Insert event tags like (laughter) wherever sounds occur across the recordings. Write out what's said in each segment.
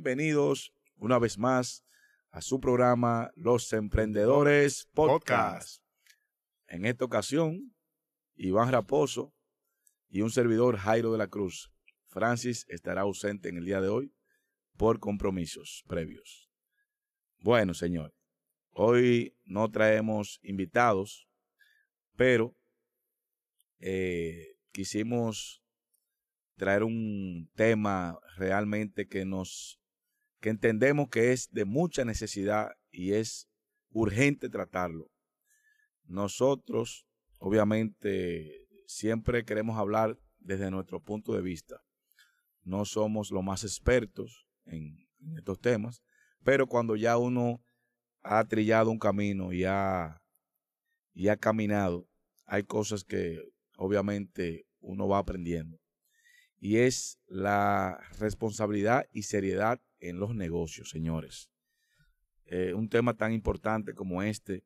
bienvenidos una vez más a su programa Los Emprendedores Podcast. En esta ocasión, Iván Raposo y un servidor Jairo de la Cruz. Francis estará ausente en el día de hoy por compromisos previos. Bueno, señor, hoy no traemos invitados, pero eh, quisimos traer un tema realmente que nos, que entendemos que es de mucha necesidad y es urgente tratarlo. Nosotros, obviamente, siempre queremos hablar desde nuestro punto de vista. No somos los más expertos en, estos temas, pero cuando ya uno ha trillado un camino y ha, y ha caminado, hay cosas que obviamente uno va aprendiendo. Y es la responsabilidad y seriedad en los negocios, señores. Eh, un tema tan importante como este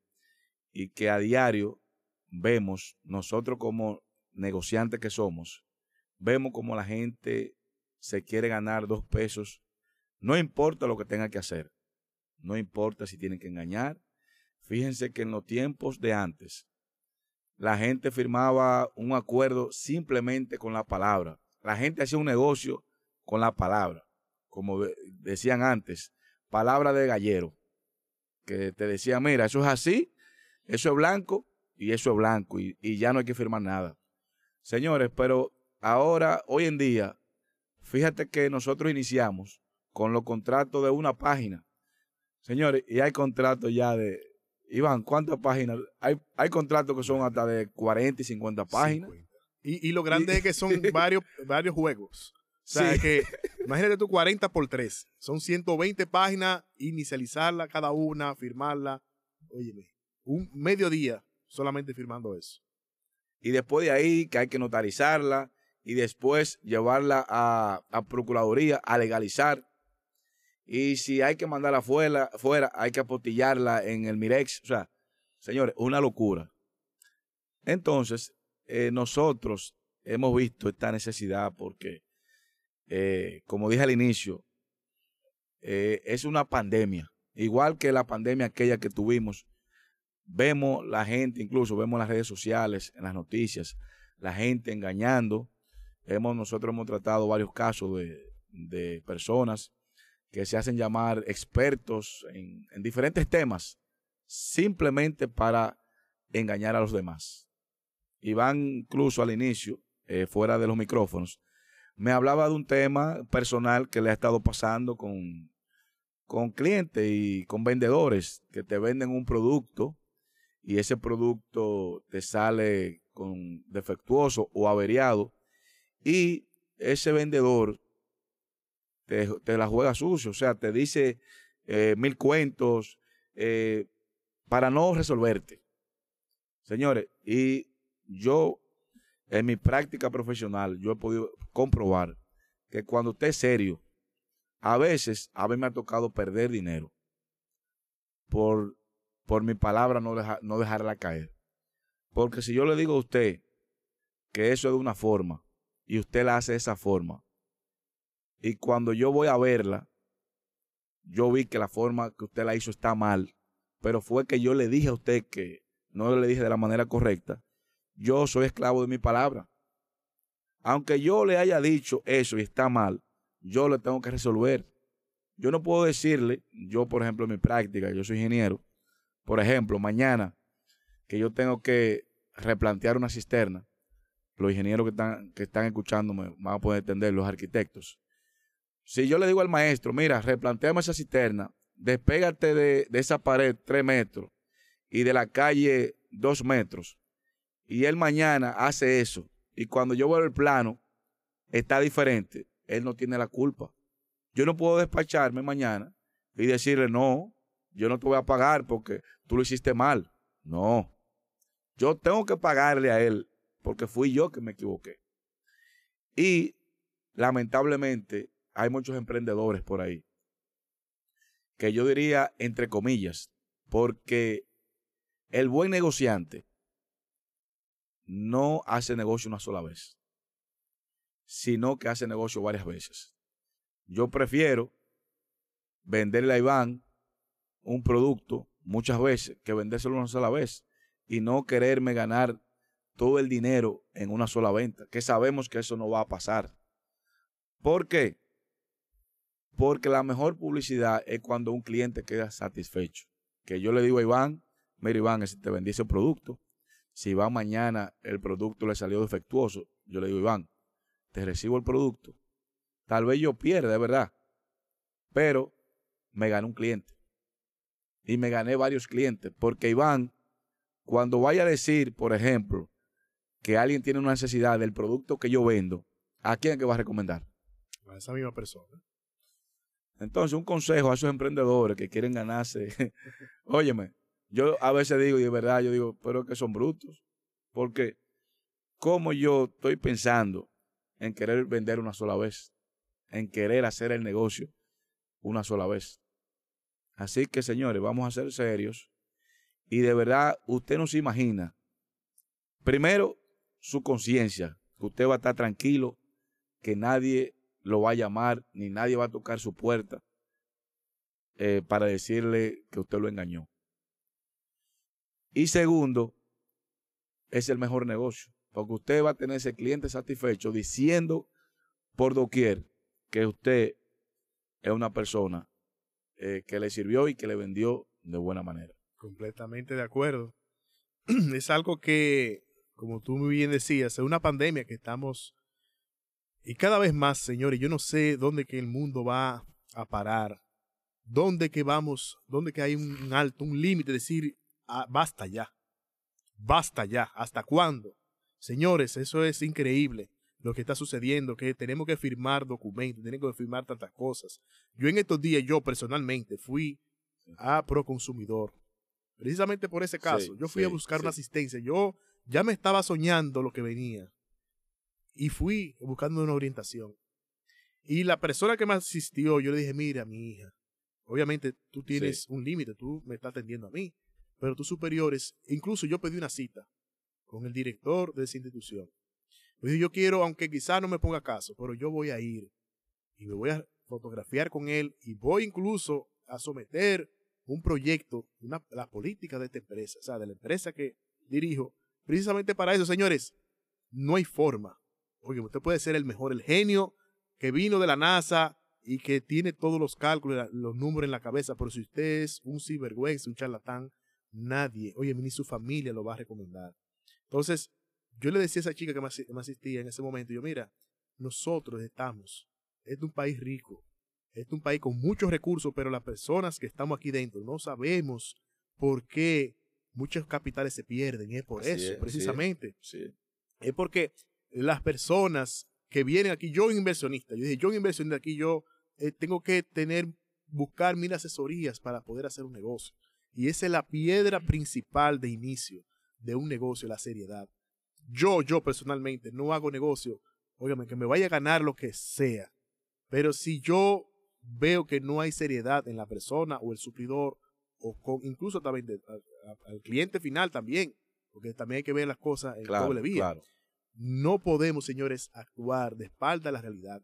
y que a diario vemos, nosotros como negociantes que somos, vemos como la gente se quiere ganar dos pesos, no importa lo que tenga que hacer, no importa si tienen que engañar. Fíjense que en los tiempos de antes, la gente firmaba un acuerdo simplemente con la palabra. La gente hacía un negocio con la palabra, como decían antes, palabra de gallero, que te decía, mira, eso es así, eso es blanco y eso es blanco y, y ya no hay que firmar nada. Señores, pero ahora, hoy en día, fíjate que nosotros iniciamos con los contratos de una página. Señores, y hay contratos ya de, Iván, ¿cuántas páginas? Hay, hay contratos que son hasta de 40 y 50 páginas. Y, lo grande es que son (laughs) varios, varios juegos. O sea, que imagínate tú 40 por 3. Son 120 páginas, inicializarla cada una, firmarla. Óyeme, un mediodía solamente firmando eso. Y después de ahí que hay que notarizarla y después llevarla a, a Procuraduría a legalizar y si hay que mandarla fuera, fuera hay que apostillarla en el Mirex. O sea, señores, una locura. Entonces, eh, nosotros hemos visto esta necesidad porque, eh, como dije al inicio, eh, es una pandemia. Igual que la pandemia aquella que tuvimos, vemos la gente, incluso vemos las redes sociales, en las noticias, la gente engañando. Hemos, nosotros hemos tratado varios casos de, personas que se hacen llamar expertos en, diferentes temas, simplemente para engañar a los demás. Iván, incluso al inicio, eh, fuera de los micrófonos, me hablaba de un tema personal que le ha estado pasando con, con clientes y con vendedores que te venden un producto y ese producto te sale con defectuoso o averiado y ese vendedor te, la juega sucio, o sea, te dice eh, mil cuentos eh, para no resolverte. Señores, y yo en mi práctica profesional, yo he podido comprobar que cuando usted es serio, a veces a mí me ha tocado perder dinero por, por mi palabra no, no dejarla caer. Porque si yo le digo a usted que eso es de una forma y usted la hace de esa forma, y cuando yo voy a verla, yo vi que la forma que usted la hizo está mal, pero fue que yo le dije a usted que no le dije de la manera correcta. Yo soy esclavo de mi palabra. Aunque yo le haya dicho eso y está mal, yo le tengo que resolver. Yo no puedo decirle, yo por ejemplo en mi práctica, yo soy ingeniero, por ejemplo, mañana que yo tengo que replantear una cisterna, los ingenieros que están, que están escuchándome van a poder entender, los arquitectos. Si yo le digo al maestro, mira, replanteame esa cisterna, despégate de, esa pared tres metros y de la calle dos metros, y él mañana hace eso, y cuando yo veo el plano, está diferente, él no tiene la culpa. Yo no puedo despacharme mañana y decirle, no, yo no te voy a pagar porque tú lo hiciste mal. No, yo tengo que pagarle a él porque fui yo que me equivoqué. Y lamentablemente hay muchos emprendedores por ahí. Que yo diría entre comillas, porque el buen negociante no hace negocio una sola vez, sino que hace negocio varias veces. Yo prefiero venderle a Iván un producto muchas veces que vendérselo una sola vez y no quererme ganar todo el dinero en una sola venta, que sabemos que eso no va a pasar. ¿Por qué? Porque la mejor publicidad es cuando un cliente queda satisfecho. Que yo le digo a Iván, mira Iván, si te vendí ese producto, si va mañana el producto le salió defectuoso, yo le digo Iván, te recibo el producto. Tal vez yo pierda, de verdad, pero me gané un cliente. Y me gané varios clientes, porque Iván, cuando vaya a decir, por ejemplo, que alguien tiene una necesidad del producto que yo vendo, ¿a quién que va a recomendar? A esa misma persona. Entonces, un consejo a esos emprendedores que quieren ganarse. (laughs) Óyeme, yo a veces digo, y de verdad, yo digo, pero que son brutos. Porque, como yo estoy pensando en querer vender una sola vez? En querer hacer el negocio una sola vez. Así que, señores, vamos a ser serios. Y de verdad, usted no se imagina. Primero, su conciencia, que usted va a estar tranquilo, que nadie lo va a llamar, ni nadie va a tocar su puerta eh, para decirle que usted lo engañó. Y segundo, es el mejor negocio, porque usted va a tener ese cliente satisfecho diciendo por doquier que usted es una persona eh, que le sirvió y que le vendió de buena manera. Completamente de acuerdo. (clears throat) es algo que como tú muy bien decías, es una pandemia que estamos... Y cada vez más, señores, yo no sé dónde que el mundo va a parar, dónde que vamos, dónde que hay un alto, un límite, decir, ah, basta ya, basta ya, ¿hasta cuándo? Señores, eso es increíble lo que está sucediendo, que tenemos que firmar documentos, tenemos que firmar tantas cosas. Yo en estos días, yo personalmente fui a Proconsumidor, precisamente por ese caso. yo fui a buscar una asistencia. Yo ya me estaba soñando lo que venía. Y fui buscando una orientación. Y la persona que me asistió, yo le dije, mira, mi hija, obviamente tú tienes un límite, tú me estás atendiendo a mí, pero tus superiores, incluso yo pedí una cita con el director de esa institución. Yo quiero, aunque quizá no me ponga caso, pero yo voy a ir y me voy a fotografiar con él y voy incluso a someter un proyecto, la política de esta empresa, o sea, de la empresa que dirijo, Precisamente para eso, señores, no hay forma. Oye, usted puede ser el mejor, el genio que vino de la NASA y que tiene todos los cálculos, los números en la cabeza, pero si usted es un sinvergüenza, un charlatán, nadie, oye, ni su familia lo va a recomendar. Entonces, yo le decía a esa chica que me asistía en ese momento, yo, mira, nosotros estamos, es un país rico, es un país con muchos recursos, pero las personas que estamos aquí dentro no sabemos por qué muchos capitales se pierden. Y es por eso, precisamente. Es. porque las personas que vienen aquí, yo inversionista, yo dije, yo inversionista aquí, yo eh, tengo que tener, buscar mil asesorías para poder hacer un negocio. Y esa es la piedra principal de inicio de un negocio, la seriedad. Yo, yo personalmente, no hago negocio, óigame, que me vaya a ganar lo que sea. Pero si yo veo que no hay seriedad en la persona o el suplidor o con, incluso también al cliente final también, porque también hay que ver las cosas en doble vía. No podemos, señores, actuar de espalda a la realidad.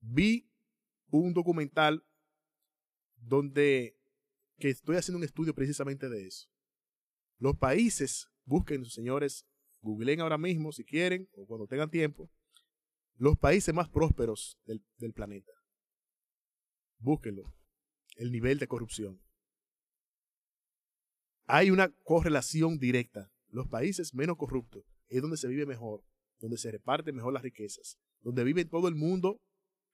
Vi un documental donde que estoy haciendo un estudio precisamente de eso. Los países, busquen, señores, googleen ahora mismo si quieren o cuando tengan tiempo, los países más prósperos del, del planeta. Búsquenlo. El nivel de corrupción hay una correlación directa. Los países menos corruptos es donde se vive mejor, donde se reparten mejor las riquezas, donde vive todo el mundo,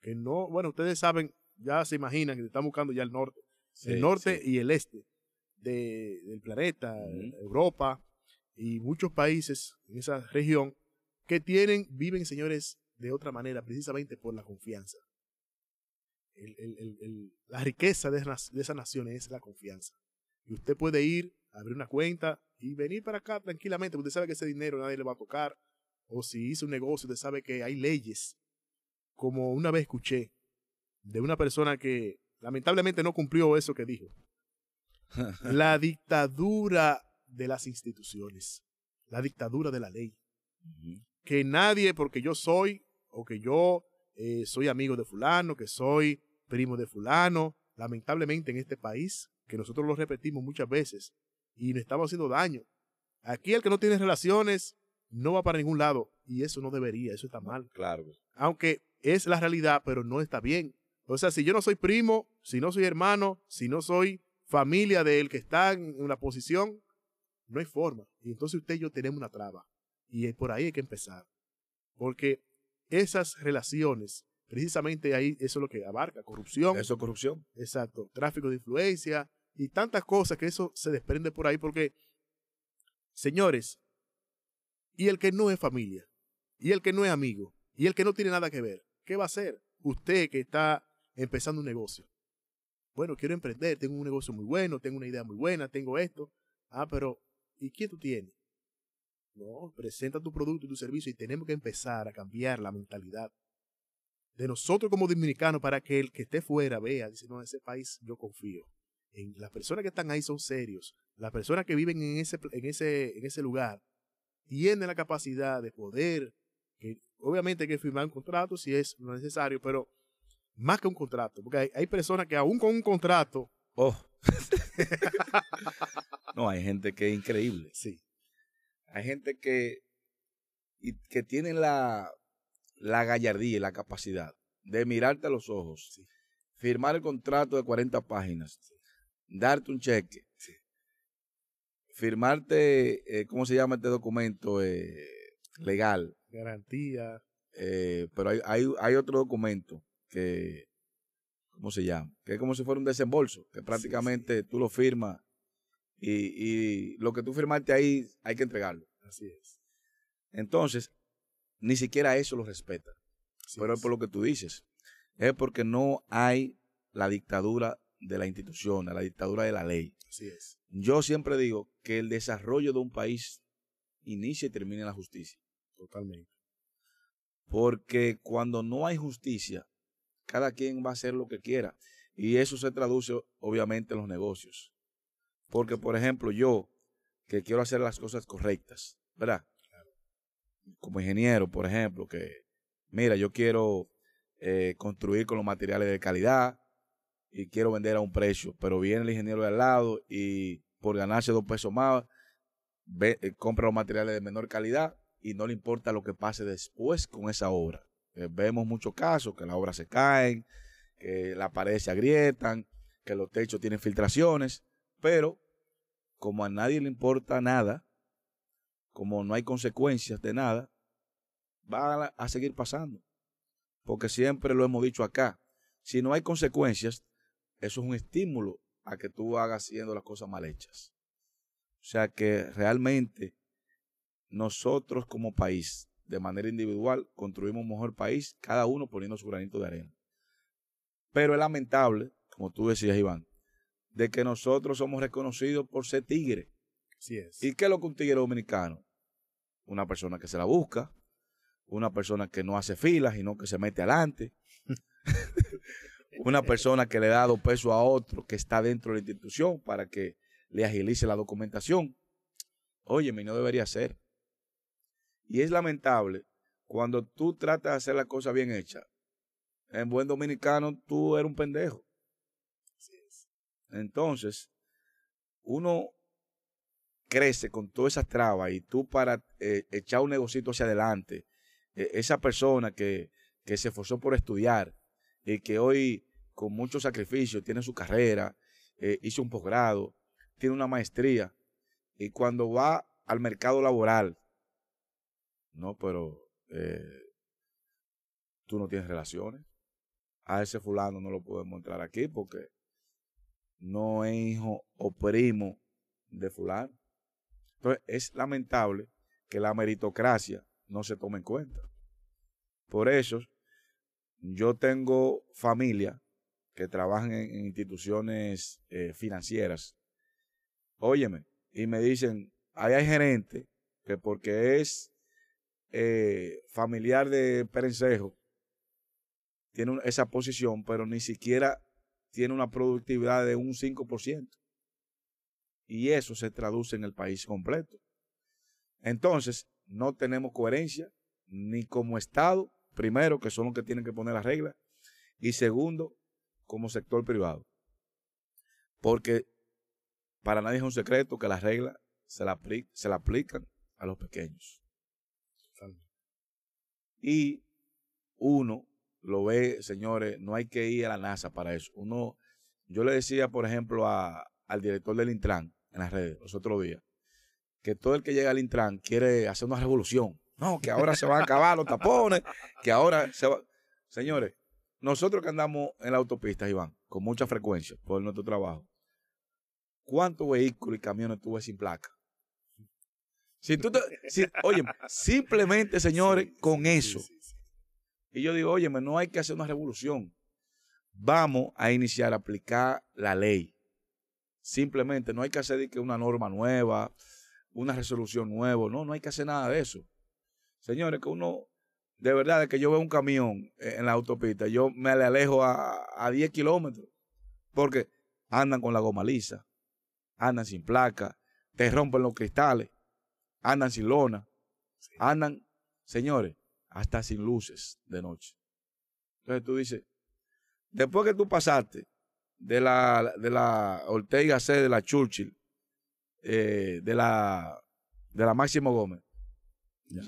que no, bueno, ustedes saben, ya se imaginan que están buscando ya el norte, el norte y el este del planeta, Europa y muchos países en esa región que tienen, viven, señores, de otra manera, precisamente por la confianza. la riqueza de, de esas naciones es la confianza. Y usted puede ir abrir una cuenta y venir para acá tranquilamente. Usted sabe que ese dinero nadie le va a tocar. O si hizo un negocio, usted sabe que hay leyes. Como una vez escuché de una persona que lamentablemente no cumplió eso que dijo. (laughs) la dictadura de las instituciones. La dictadura de la ley. Que nadie, porque yo soy, o que yo eh, soy amigo de fulano, que soy primo de fulano, lamentablemente en este país, que nosotros lo repetimos muchas veces y nos estamos haciendo daño. Aquí el que no tiene relaciones no va para ningún lado y eso no debería, eso está mal. Claro. Aunque es la realidad, pero no está bien. O sea, si yo no soy primo, si no soy hermano, si no soy familia del que está en una posición, no hay forma. Y entonces usted y yo tenemos una traba. Y por ahí hay que empezar. Porque esas relaciones, precisamente ahí, eso es lo que abarca, corrupción. Eso es corrupción. Exacto, tráfico de influencia y tantas cosas que eso se desprende por ahí porque, señores, y el que no es familia, y el que no es amigo, y el que no tiene nada que ver, ¿qué va a hacer? Usted que está empezando un negocio. Bueno, quiero emprender, tengo un negocio muy bueno, tengo una idea muy buena, tengo esto. Ah, pero ¿y quién tú tienes? No, presenta tu producto y tu servicio y tenemos que empezar a cambiar la mentalidad de nosotros como dominicanos para que el que esté fuera vea, dice, no, en ese país yo confío. En las personas que están ahí son serios. Las personas que viven en ese, en ese, en ese lugar tienen la capacidad de poder, que obviamente hay que firmar un contrato si es necesario, pero más que un contrato, porque hay, hay personas que aún con un contrato... Oh. (laughs) no, hay gente que es increíble. Sí. Hay gente que, y, que tiene la, la gallardía y la capacidad de mirarte a los ojos, firmar el contrato de 40 páginas, darte un cheque, firmarte, eh, ¿cómo se llama este documento? Eh, legal. Garantía. Eh, pero hay, hay, hay, otro documento que, ¿cómo se llama? Que es como si fuera un desembolso, que prácticamente tú lo firmas y, y, lo que tú firmaste ahí hay que entregarlo. Así es. Entonces, ni siquiera eso lo respeta. pero es por lo que tú dices. Es porque no hay la dictadura de la institución, la dictadura de la ley. Así es. Yo siempre digo que el desarrollo de un país inicia y termina en la justicia. Totalmente. Porque cuando no hay justicia, cada quien va a hacer lo que quiera. Y eso se traduce obviamente en los negocios. Porque, por ejemplo, yo, que quiero hacer las cosas correctas, ¿verdad? Como ingeniero, por ejemplo, que, mira, yo quiero eh, construir con los materiales de calidad y quiero vender a un precio, pero viene el ingeniero de al lado y por ganarse dos pesos más, eh, compra los materiales de menor calidad y no le importa lo que pase después con esa obra. Eh, vemos muchos casos que las obras se caen, que las paredes se agrietan, que los techos tienen filtraciones, pero como a nadie le importa nada, como no hay consecuencias de nada, va a, seguir pasando. Porque siempre lo hemos dicho acá, si no hay consecuencias, eso es un estímulo a que tú hagas haciendo las cosas mal hechas. O sea que realmente nosotros como país, de manera individual, construimos un mejor país, cada uno poniendo su granito de arena. Pero es lamentable, como tú decías, Iván, de que nosotros somos reconocidos por ser tigre. Así es. ¿Y qué es lo que un tigre dominicano? Una persona que se la busca, una persona que no hace filas, sino que se mete adelante, una persona que le da dos pesos a otro que está dentro de la institución para que le agilice la documentación. Óyeme, no debería ser. Y es lamentable cuando tú tratas de hacer la cosa bien hecha. En buen dominicano, tú eres un pendejo. Entonces, uno crece con todas esas trabas y tú para eh, echar un negocito hacia adelante, e, esa persona que, que se esforzó por estudiar y que hoy con mucho sacrificio tiene su carrera, eh, hizo un posgrado, tiene una maestría y cuando va al mercado laboral, no, pero eh, tú no tienes relaciones. A ese fulano no lo podemos entrar aquí porque no es hijo o primo de fulano. Entonces, es lamentable que la meritocracia no se tome en cuenta. Por eso, yo tengo familia que trabajan en, instituciones eh, financieras. Óyeme, y me dicen, ahí hay gerente que porque es eh, familiar de Perencejo, tiene esa posición, pero ni siquiera tiene una productividad de un 5%. Y eso se traduce en el país completo. Entonces, no tenemos coherencia ni como Estado, primero, que son los que tienen que poner las reglas, y segundo, como sector privado. Porque para nadie es un secreto que las reglas se se la aplican a los pequeños. Y uno lo ve, señores, no hay que ir a la NASA para eso. Uno, yo le decía, por ejemplo, al director del Intran en las redes los otros días, que todo el que llega al Intran quiere hacer una revolución. No, que ahora se van a acabar los tapones, que ahora se va. Señores, nosotros que andamos en la autopista, Iván, con mucha frecuencia por nuestro trabajo, ¿cuántos vehículos y camiones tuve sin placa? Si tú oye, simplemente, señores, con eso. y yo digo, oye, no hay que hacer una revolución. Vamos a iniciar a aplicar la ley. Simplemente, no hay que hacer que una norma nueva, una resolución nueva. No, no hay que hacer nada de eso. Señores, que uno, de verdad, que yo veo un camión en la autopista, yo me le alejo a, a 10 kilómetros. Porque andan con la goma lisa, andan sin placa, te rompen los cristales andan sin lona, andan, señores, hasta sin luces de noche. Entonces tú dices, después que tú pasaste de la, de la Ortega C, de la Churchill, eh, de la de la Máximo Gómez,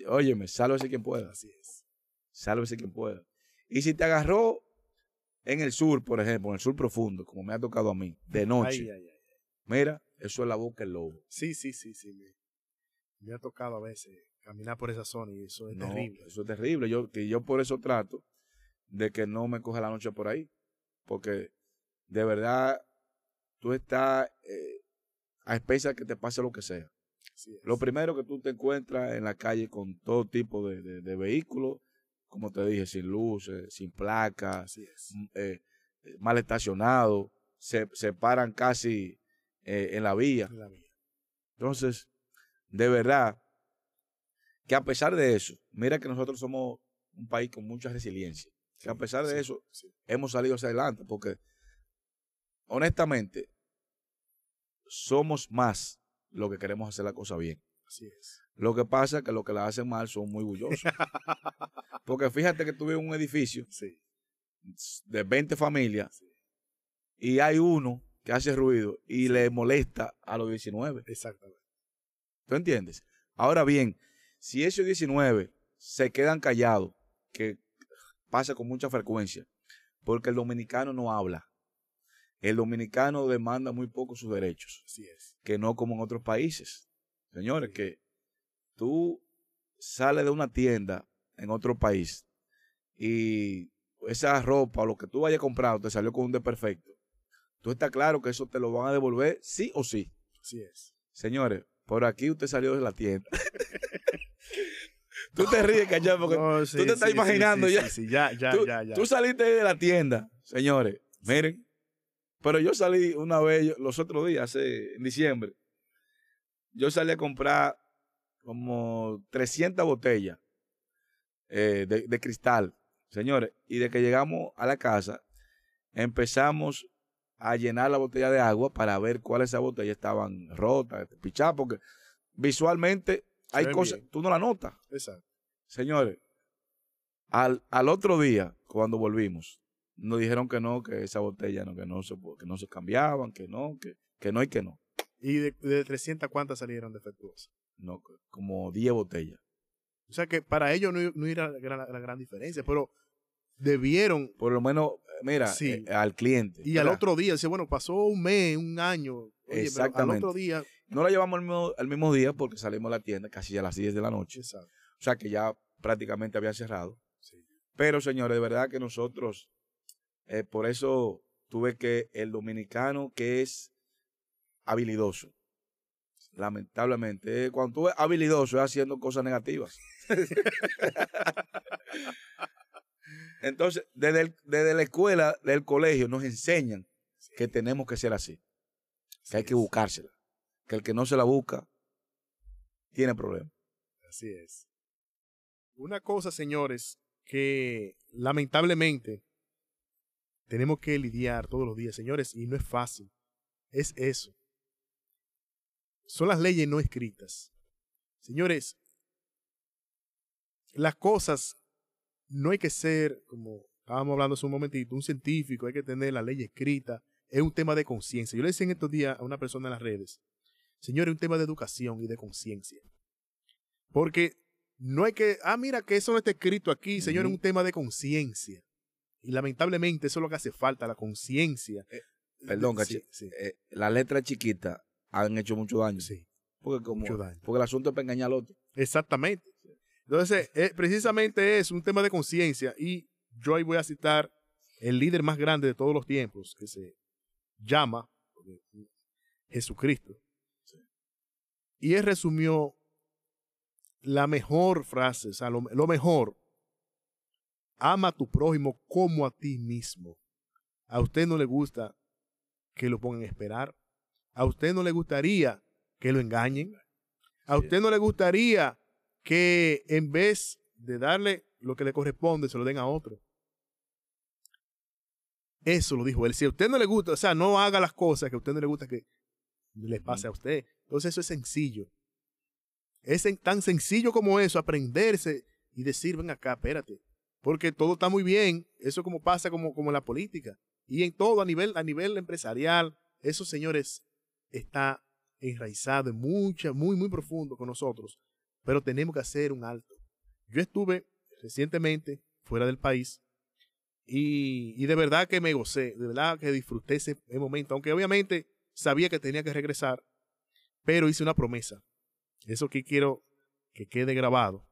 óyeme, sálvese quien pueda. Así es. Sálvese quien pueda. Y si te agarró en el sur, por ejemplo, en el sur profundo, como me ha tocado a mí, de noche, mira, eso es la boca del lobo. Sí, sí, sí, sí me ha tocado a veces caminar por esa zona y eso es terrible. Eso es terrible. Yo, que yo por eso trato de que no me coja la noche por ahí. Porque de verdad tú estás eh, a espesa que te pase lo que sea. Lo primero que tú te encuentras en la calle con todo tipo de, vehículos, como te dije, sin luces, sin placas, mm, eh, mal estacionados, se, se paran casi eh, en la vía. En la vía. Entonces, de verdad que a pesar de eso, mira que nosotros somos un país con mucha resiliencia, que a pesar de eso hemos salido hacia adelante, porque honestamente somos más lo que queremos hacer la cosa bien. Así es. Lo que pasa es que los que la hacen mal son muy orgullosos. (laughs) porque fíjate que tuve un edificio de 20 familias y hay uno que hace ruido y le molesta a los 19. Exactamente. ¿Tú entiendes? Ahora bien, si esos 19 se quedan callados, que pasa con mucha frecuencia, porque el dominicano no habla. El dominicano demanda muy poco sus derechos. Así es. Que no como en otros países. Señores, que tú sales de una tienda en otro país y esa ropa o lo que tú hayas comprado te salió con un desperfecto. Tú estás claro que eso te lo van a devolver sí o sí. Así es. Señores, por aquí usted salió de la tienda. (laughs) tú te ríes, cachado, porque tú te estás imaginando ya. ya, ya, tú, ya, ya. Tú saliste de la tienda, señores. Miren, pero yo salí una vez, los otros días, hace, en diciembre, yo salí a comprar como 300 botellas eh, de, de, cristal, señores, y de que llegamos a la casa, empezamos a llenar la botella de agua para ver cuáles esas botellas estaban rotas, pichadas, porque visualmente hay cosas, tú no la notas. Exacto. Señores, al, al otro día, cuando volvimos, nos dijeron que no, que esa botella no, que no se, que no se cambiaban, que no, que, que no y que no. ¿Y de, de 300 cuántas salieron defectuosas? No, como 10 botellas. O sea que para ellos no, no era la, la gran diferencia, pero debieron. Por lo menos mira, eh, al cliente. Y al otro día, dice, bueno, pasó un mes, un año. Exactamente. al otro día. No la llevamos al mismo, día porque salimos a la tienda casi a las 10 de la noche. Exacto. O sea que ya prácticamente había cerrado. Pero, señores, de verdad que nosotros, eh, por eso tuve que el dominicano que es habilidoso, lamentablemente, eh, cuando tú eres habilidoso es haciendo cosas negativas. (laughs) Entonces, desde, la escuela, del colegio, nos enseñan que tenemos que ser así. Que hay que buscársela. Que el que no se la busca, tiene problemas. Así es. Una cosa, señores, que lamentablemente tenemos que lidiar todos los días, señores, y no es fácil. Es eso. Son las leyes no escritas. Señores, las cosas no hay que ser, como estábamos hablando hace un momentito, un científico, hay que tener la ley escrita es un tema de conciencia. Yo le decía en estos días a una persona en las redes, señor, es un tema de educación y de conciencia. Porque no hay que, ah, mira que eso no está escrito aquí, señor, es un tema de conciencia. Y lamentablemente eso es lo que hace falta, la conciencia. Eh, perdón, sí, eh, la letra chiquita han hecho mucho daño. Sí. Porque, como, porque el asunto es para engañar al otro. Exactamente. Entonces, eh, precisamente es un tema de conciencia. Y yo ahí voy a citar el líder más grande de todos los tiempos, que se llama Jesucristo. Y él resumió la mejor frase, o sea, lo, mejor. Ama a tu prójimo como a ti mismo. A usted no le gusta que lo pongan a esperar. A usted no le gustaría que lo engañen. A usted no le gustaría que en vez de darle lo que le corresponde, se lo den a otro. Eso lo dijo él. Si a usted no le gusta, o sea, no haga las cosas que a usted no le gusta que le pase a usted. Entonces eso es sencillo. Es tan sencillo como eso, aprenderse y decir, ven acá, espérate. Porque todo está muy bien. Eso como pasa como, como en la política. Y en todo, a nivel, a nivel empresarial, esos señores está enraizado en mucha, muy, muy profundo con nosotros. Pero tenemos que hacer un alto. Yo estuve recientemente fuera del país y, y, de verdad que me gocé, de verdad que disfruté ese momento, aunque obviamente sabía que tenía que regresar, pero hice una promesa. Eso que quiero que quede grabado.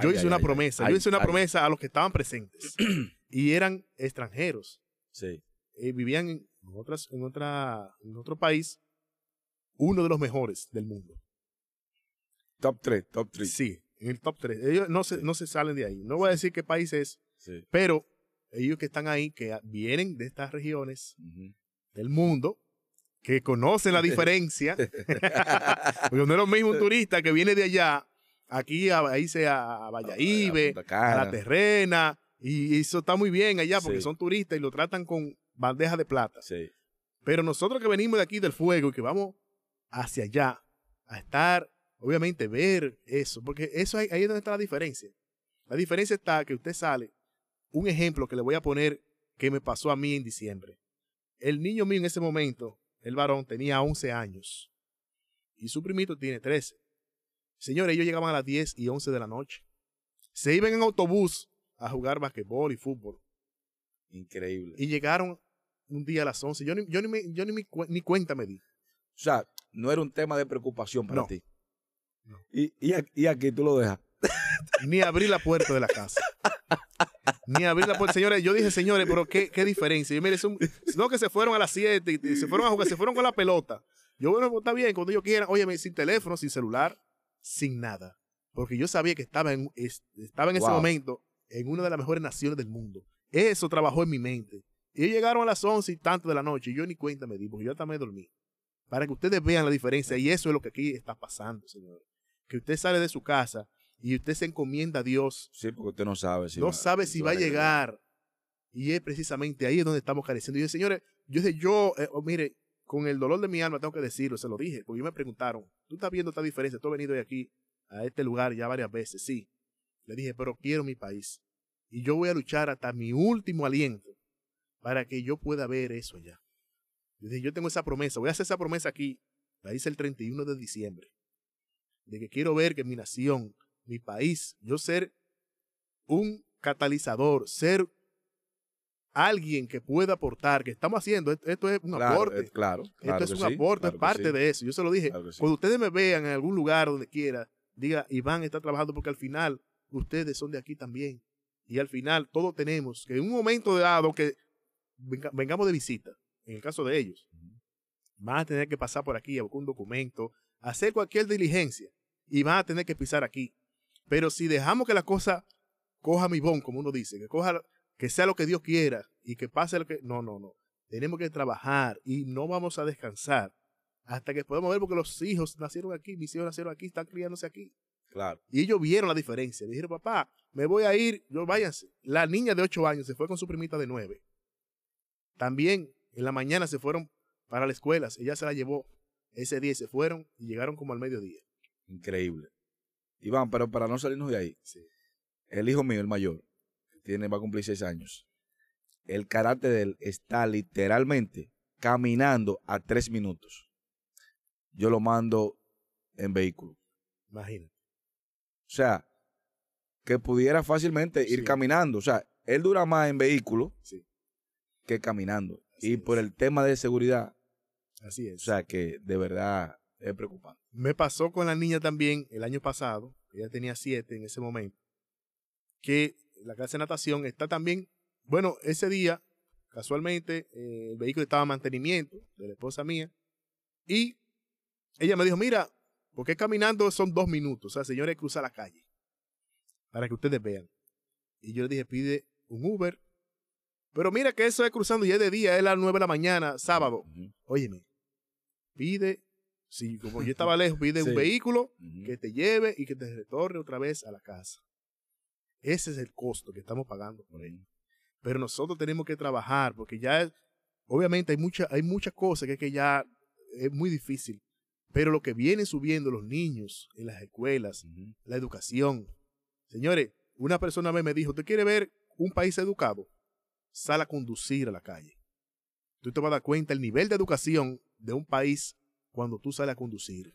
Yo hice una promesa, yo hice una promesa a los que estaban presentes (clears throat) y eran extranjeros. Sí. Y vivían en, otras, en, otra, en otro país, uno de los mejores del mundo. Top 3, top 3. Sí, en el top 3. Ellos no, se, no se salen de ahí. No voy a decir qué país es, pero ellos que están ahí, que vienen de estas regiones del mundo, que conocen la (laughs) diferencia, porque no es lo mismo un turista que viene de allá, aquí a irse a, Valladolid, a, La Terrena, y eso está muy bien allá porque son turistas y lo tratan con bandeja de plata. Pero nosotros que venimos de aquí del fuego y que vamos hacia allá a estar, obviamente, ver eso, porque eso ahí, ahí es donde está la diferencia. La diferencia está que usted sale un ejemplo que le voy a poner que me pasó a mí en diciembre. El niño mío en ese momento, el varón, tenía 11 años y su primito tiene 13. Señores, ellos llegaban a las 10 y 11 de la noche. Se iban en autobús a jugar basquetbol y fútbol. Increíble. Y llegaron un día a las 11. Yo ni, yo ni, yo ni, ni cuenta me di. O sea, no era un tema de preocupación para ti. Y, y, y aquí tú lo dejas. ni abrir la puerta de la casa. Ni abrir la puerta. Señores, yo dije, señores, pero qué, qué diferencia. Yo, mire, no que se fueron a las 7 y, se fueron a jugar, se fueron con la pelota. Yo, bueno, pues, está bien, cuando ellos quieran, óyeme, sin teléfono, sin celular, sin nada. Porque yo sabía que estaba en, estaba en ese momento en una de las mejores naciones del mundo. Eso trabajó en mi mente. Y ellos llegaron a las 11 y tanto de la noche y yo ni cuenta me di, porque yo también dormí. Para que ustedes vean la diferencia. Y eso es lo que aquí está pasando, señores. Que usted sale de su casa y usted se encomienda a Dios. Sí, porque usted no sabe si no va, sabe si va a llegar. Y es precisamente ahí donde estamos careciendo. Y yo, señores, yo dije, yo, eh, oh, mire, con el dolor de mi alma tengo que decirlo, se lo dije, porque me preguntaron, ¿tú estás viendo esta diferencia? Tú has venido de aquí a este lugar ya varias veces, sí. Le dije, pero quiero mi país. Y yo voy a luchar hasta mi último aliento para que yo pueda ver eso allá. Yo dije, yo tengo esa promesa, voy a hacer esa promesa aquí. La hice el 31 de diciembre. De que quiero ver que mi nación mi país, yo ser un catalizador, ser alguien que pueda aportar, que estamos haciendo, esto, es un aporte. Eh, claro, Esto es un aporte, es parte de eso. Yo se lo dije. Cuando ustedes me vean en algún lugar donde quiera, diga, Iván está trabajando porque al final ustedes son de aquí también. Y al final todos tenemos que en un momento dado que vengamos de visita, en el caso de ellos, van a tener que pasar por aquí a buscar un documento, hacer cualquier diligencia y van a tener que pisar aquí. Pero si dejamos que la cosa coja mi bon, como uno dice, que coja, que sea lo que Dios quiera y que pase lo que. No, no, no. Tenemos que trabajar y no vamos a descansar hasta que podamos ver, porque los hijos nacieron aquí, mis hijos nacieron aquí, están criándose aquí. Claro. Y ellos vieron la diferencia. Dijeron, papá, me voy a ir, yo váyanse. La niña de 8 años se fue con su primita de 9. También en la mañana se fueron para la escuela. Ella se la llevó ese día y se fueron y llegaron como al mediodía. Increíble. Iván, pero para no salirnos de ahí, el hijo mío, el mayor, tiene, va a cumplir seis años, el carácter de él está literalmente caminando a tres minutos. Yo lo mando en vehículo. Imagínate. O sea, que pudiera fácilmente ir caminando. O sea, él dura más en vehículo Sí. que caminando. Así y por el tema de seguridad, Así o es. sea, que de verdad es preocupante. Me pasó con la niña también el año pasado, ella tenía siete en ese momento, que la clase de natación está también, bueno, ese día, casualmente, eh, el vehículo estaba en mantenimiento de la esposa mía, y ella me dijo, mira, porque caminando son dos minutos, o sea, señores, cruza la calle, para que ustedes vean. Y yo le dije, pide un Uber, pero mira que eso es cruzando ya es de día, es las nueve de la mañana, sábado. Óyeme, pide, si como yo (laughs) estaba lejos, pide Sí. un vehículo que te lleve y que te retorne otra vez a la casa. Ese es el costo que estamos pagando por ello. Pero nosotros tenemos que trabajar porque ya, es- obviamente hay, mucha, hay muchas cosas que, es que ya es muy difícil. Pero lo que vienen subiendo los niños en las escuelas, la educación. Señores, una persona me dijo, ¿usted quiere ver un país educado? Sal a conducir a la calle. Tú te vas a dar cuenta el nivel de educación de un país cuando tú sales a conducir.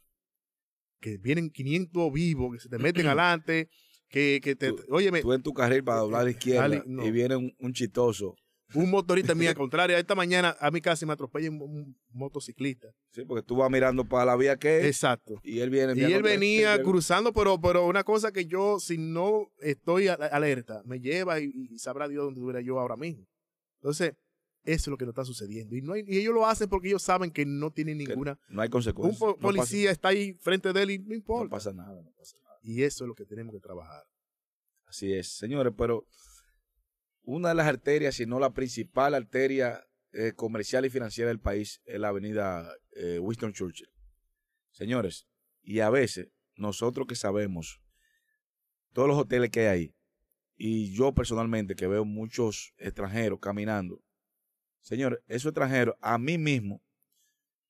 Que vienen 500 vivos, que se te meten (clears throat) adelante, que, que te... Tú- óyeme, Tú en tu carril para doblar a la izquierda dale, no. y viene un, un chitoso. un motorista (laughs) mía contraria. Esta mañana a mí casi me atropella un, un motociclista. Sí, porque tú vas mirando para la vía que Exacto. y él viene. Y él venía cruzando, pero, pero una cosa que yo, si no estoy alerta, me lleva y, y sabrá Dios dónde estuviera yo ahora mismo. Entonces, eso es lo que nos está sucediendo. Y, no hay- y ellos lo hacen porque ellos saben que no tienen que ninguna... No hay Un consecuencias. No pasa- policía está ahí frente de él y no No importa. pasa nada, no pasa nada. Y eso es lo que tenemos que trabajar. Así es, señores, pero una de las arterias, si no la principal arteria eh, comercial y financiera del país es la avenida eh, Winston Churchill. Señores, y a veces nosotros que sabemos todos los hoteles que hay ahí, y yo personalmente que veo muchos extranjeros caminando, señores, esos extranjeros a mí mismo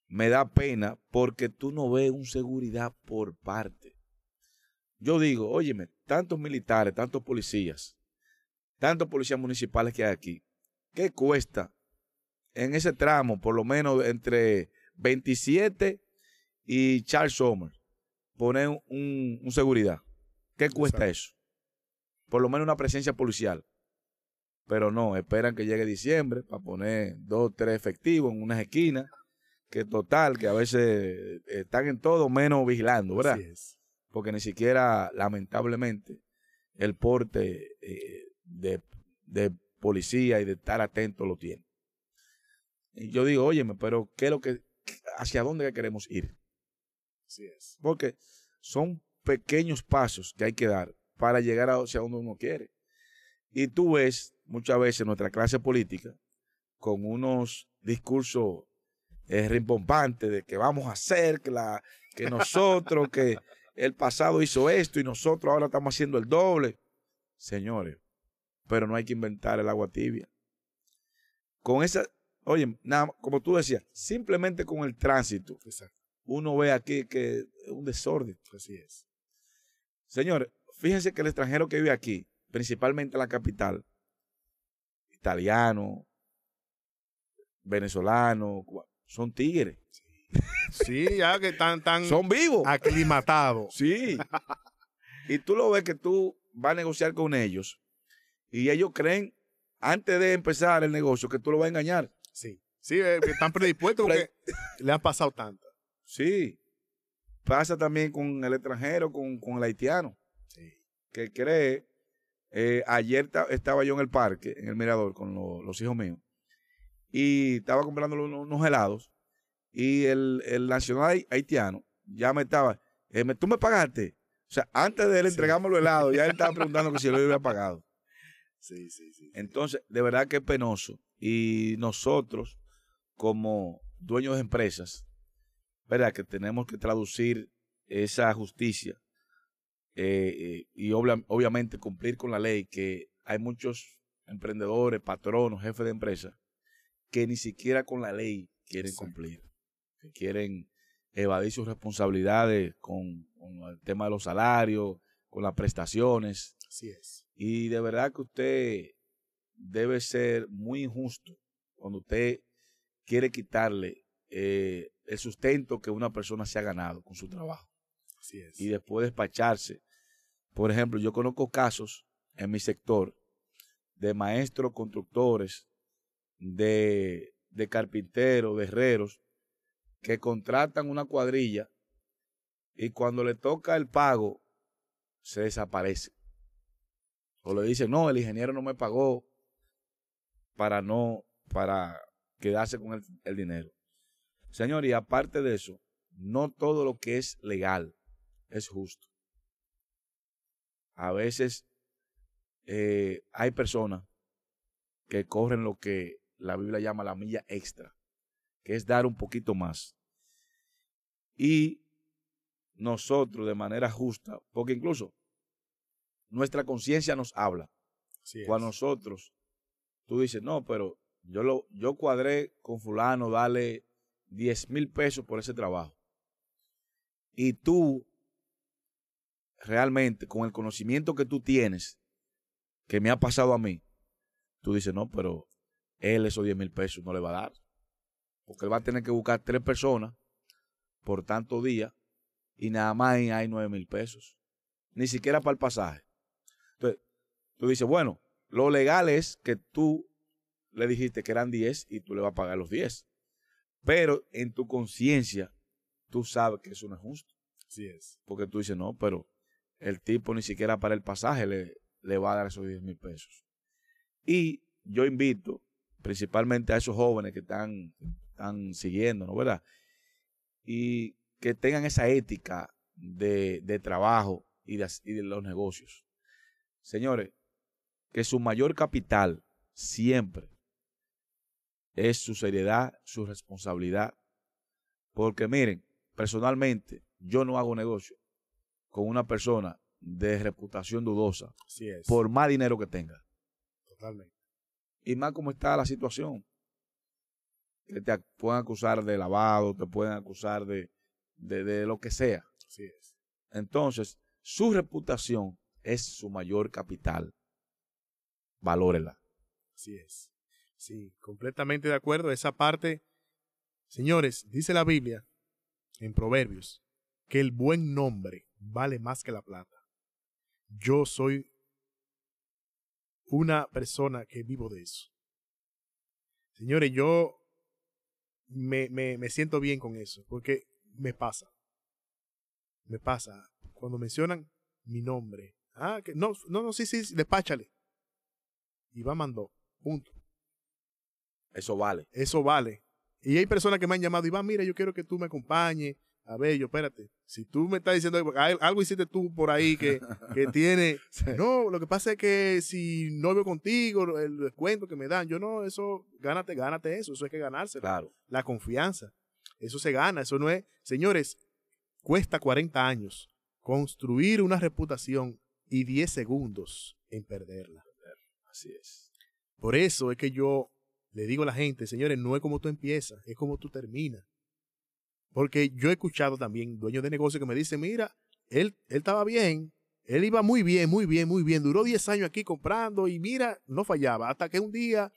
me da pena porque tú no ves un seguridad por parte. Yo digo, óyeme, tantos militares, tantos policías, tantos policías municipales que hay aquí, ¿qué cuesta en ese tramo, por lo menos entre 27 y Charles Sommer, poner un, un seguridad? ¿Qué cuesta Exacto. eso? Por lo menos una presencia policial. Pero no, esperan que llegue diciembre para poner dos tres efectivos en unas esquinas, que total, que a veces eh, están en todo menos vigilando, ¿verdad? Así es. porque ni siquiera, lamentablemente, el porte eh, de, de policía y de estar atento lo tiene. Y yo digo, óyeme, pero ¿qué es lo que, hacia dónde que queremos ir? Así es. Porque son pequeños pasos que hay que dar para llegar a- hacia donde uno quiere. Y tú ves muchas veces nuestra clase política con unos discursos eh, rimbombantes de que vamos a hacer, que, la, que nosotros, que el pasado hizo esto y nosotros ahora estamos haciendo el doble. Señores, pero no hay que inventar el agua tibia. Con esa, oye, nada, como tú decías, simplemente con el tránsito, Exacto. uno ve aquí que es un desorden. Así es. Señores, fíjense que el extranjero que vive aquí, principalmente en la capital, italiano, venezolano, son tigres. Sí, ya que están tan (laughs) Son vivos. aclimatados. Sí. y tú lo ves que tú vas a negociar con ellos y ellos creen, antes de empezar el negocio, que tú lo vas a engañar. Sí. Sí, eh, están predispuestos porque le han pasado tantas. Sí. Pasa también con el extranjero, con, con el haitiano. Sí. que cree, eh, ayer ta- estaba yo en el parque, en el mirador, con lo- los hijos míos, y estaba comprando unos, unos helados, y el, el nacional haitiano ya me estaba, eh, ¿tú me pagaste? O sea, antes de él Sí. entregarme los helados, ya él estaba (laughs) preguntando que si yo lo había pagado. Sí, sí, sí. Entonces, de verdad que es penoso. Y nosotros, como dueños de empresas, ¿verdad? Que tenemos que traducir esa justicia eh, eh, y obvia- obviamente cumplir con la ley, que hay muchos emprendedores, patronos, jefes de empresas, que ni siquiera con la ley quieren cumplir, que quieren evadir sus responsabilidades con, con el tema de los salarios, con las prestaciones. Así es. Y de verdad que usted debe ser muy injusto cuando usted quiere quitarle eh, el sustento que una persona se ha ganado con su trabajo. Y después despacharse. Por ejemplo, yo conozco casos en mi sector de maestros constructores, de, de carpinteros, de herreros, que contratan una cuadrilla y cuando le toca el pago, se desaparece. O le dicen, no, el ingeniero no me pagó para no, para quedarse con el, el dinero. Señor, y aparte de eso, no todo lo que es legal es justo. A veces eh, hay personas que corren lo que la Biblia llama la milla extra, que es dar un poquito más. Y nosotros de manera justa, porque incluso nuestra conciencia nos habla. Cuando nosotros, tú dices, no, pero yo, lo, yo cuadré con fulano, dale 10 mil pesos por ese trabajo. Y tú, realmente, con el conocimiento que tú tienes, que me ha pasado a mí, tú dices, no, pero él esos 10 mil pesos no le va a dar. Porque él va a tener que buscar tres personas por tanto día y nada más hay 9 mil pesos. Ni siquiera para el pasaje. Entonces, tú dices, bueno, lo legal es que tú le dijiste que eran 10 y tú le vas a pagar los 10. Pero en tu conciencia, tú sabes que eso no es justo. Así es. Porque tú dices, no, pero el tipo ni siquiera para el pasaje le, le va a dar esos 10 mil pesos. Y yo invito principalmente a esos jóvenes que están, están siguiendo, ¿no? ¿Verdad? Y que tengan esa ética de, de trabajo y de, y de los negocios. Señores, que su mayor capital siempre es su seriedad, su responsabilidad. Porque miren, personalmente, yo no hago negocio con una persona de reputación dudosa. Por más dinero que tenga. Totalmente. Y más como está la situación. Que te pueden acusar de lavado, te pueden acusar de, de, de lo que sea. Así es. Entonces, su reputación es su mayor capital. Valórela. Así es. Sí, completamente de acuerdo. Esa parte, señores, dice la Biblia en Proverbios que el buen nombre vale más que la plata. Yo soy una persona que vivo de eso. Señores, yo me, me, me siento bien con eso, porque me pasa. Me pasa. Cuando mencionan mi nombre. Ah, que no, no, no, sí, sí, despáchale. Y va mandó. Punto. Eso vale. Eso vale. Y hay personas que me han llamado, Iván, mira, yo quiero que tú me acompañes. A ver, yo, espérate. Si tú me estás diciendo algo hiciste tú por ahí que, que (laughs) tiene. No, lo que pasa es que si no veo contigo, el descuento que me dan, yo no, eso, gánate, gánate eso. Eso hay que ganarse. Claro. La confianza. Eso se gana. Eso no es. Señores, cuesta 40 años construir una reputación y 10 segundos en perderla. Así es. Por eso es que yo le digo a la gente, señores, no es como tú empiezas, es como tú terminas. Porque yo he escuchado también dueños de negocios que me dicen, mira, él, él estaba bien, él iba muy bien, muy bien, muy bien, duró 10 años aquí comprando y mira, no fallaba, hasta que un día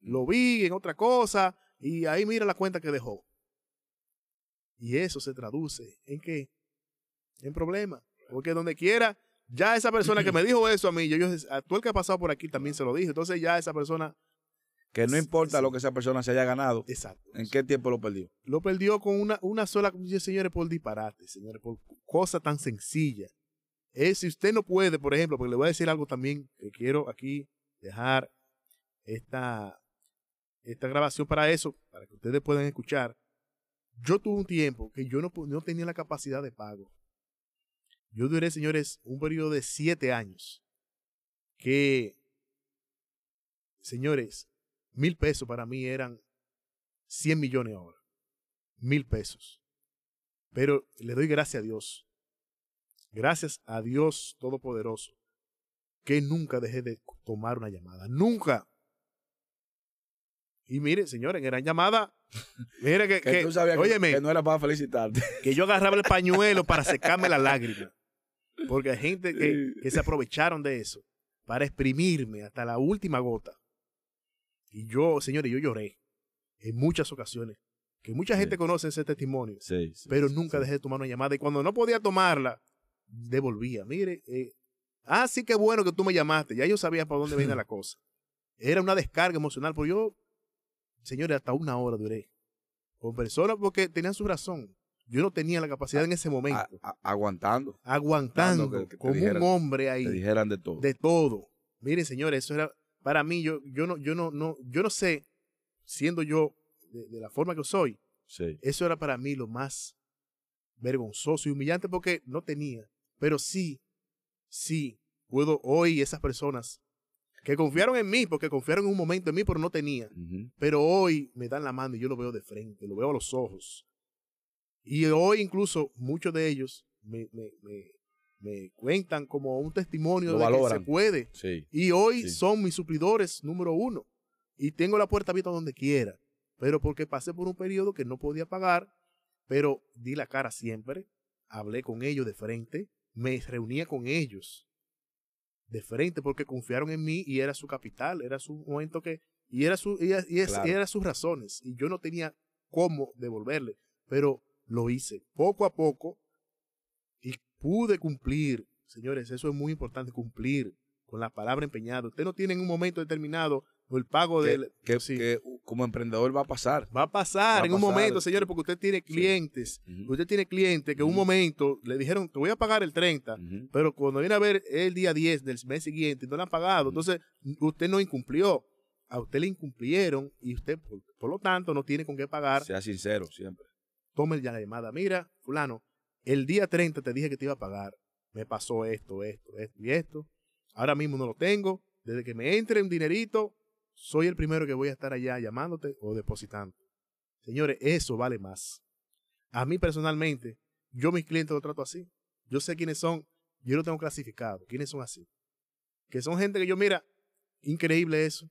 lo vi en otra cosa y ahí mira la cuenta que dejó. Y eso se traduce en qué? En problemas. Porque donde quiera, ya esa persona que me (laughs) dijo eso a mí, yo, yo a todo el que ha pasado por aquí también se lo dije. Entonces ya esa persona que no importa lo que esa persona se haya ganado. Exacto. ¿En qué tiempo lo perdió? Lo perdió con una, una sola, señores, por disparate, señores, por cosa tan sencilla. Es si usted no puede, por ejemplo, porque le voy a decir algo también que quiero aquí dejar esta, esta grabación para eso, para que ustedes puedan escuchar. Yo tuve un tiempo que yo no, no tenía la capacidad de pago. Yo duré, señores, un periodo de siete años. Que, señores, Mil pesos para mí eran 100 millones ahora. Mil pesos. Pero le doy gracias a Dios. Gracias a Dios Todopoderoso. Que nunca dejé de tomar una llamada. Nunca. Y mire, señores, en llamada. Mire (laughs) que, que, tú sabías que, no era para felicitarte. Que yo agarraba el pañuelo para secarme la lágrima. Porque hay gente que, que se aprovecharon de eso para exprimirme hasta la última gota. Y yo, señores, yo lloré. en muchas ocasiones, que mucha gente conoce ese testimonio, Sí, sí, pero nunca dejé de tomar una llamada. Y cuando no podía tomarla, devolvía. Mire, eh, ah, sí que bueno que tú me llamaste. Ya yo sabía para dónde venía la (laughs) cosa. Era una descarga emocional, porque yo, señores, hasta una hora duré con personas porque tenían su razón. Yo no tenía la capacidad en ese momento, A- a- aguantando. aguantando que- que te como dijeran- un hombre ahí Te dijeran de todo. de todo. Miren, señores, eso era para mí. Yo, yo no, yo no, no, yo no sé, siendo yo de, de la forma que soy, Sí. eso era para mí lo más vergonzoso y humillante porque no tenía. Pero sí, sí, puedo hoy esas personas que confiaron en mí, porque confiaron en un momento en mí, pero no tenía. Pero hoy me dan la mano y yo lo veo de frente, lo veo a los ojos. Y hoy incluso muchos de ellos me, me, me, me cuentan como un testimonio Lo de que se puede. Sí. Y hoy Sí. son mis suplidores número uno. Y tengo la puerta abierta donde quiera. Pero porque pasé por un periodo que no podía pagar, pero di la cara siempre. Hablé con ellos de frente. Me reunía con ellos de frente porque confiaron en mí y era su capital. Era su momento que. Y era, su, y, y es- Claro. y era sus razones. Y yo no tenía cómo devolverle. Pero lo hice poco a poco y pude cumplir. Señores, eso es muy importante, cumplir con la palabra empeñada. Usted no tiene en un momento determinado el pago Que, del... que- sí. que como emprendedor va a pasar. Va a pasar va a en un momento, señores, porque usted tiene clientes. Usted tiene clientes que en un momento le dijeron, te voy a pagar el 30, Ujú. pero cuando viene a ver el día 10 del mes siguiente no le han pagado, entonces usted no incumplió. A usted le incumplieron y usted, por, por lo tanto, no tiene con qué pagar. Sea sincero siempre. tome ya la llamada. Mira, fulano, el día 30 te dije que te iba a pagar. Me pasó esto, esto, esto y esto. Ahora mismo no lo tengo. Desde que me entre un dinerito, soy el primero que voy a estar allá llamándote o depositando. Señores, eso vale más. A mí personalmente, yo mis clientes lo trato así. Yo sé quiénes son, yo lo tengo clasificado. ¿Quiénes son así? Que son gente que yo, mira, increíble eso.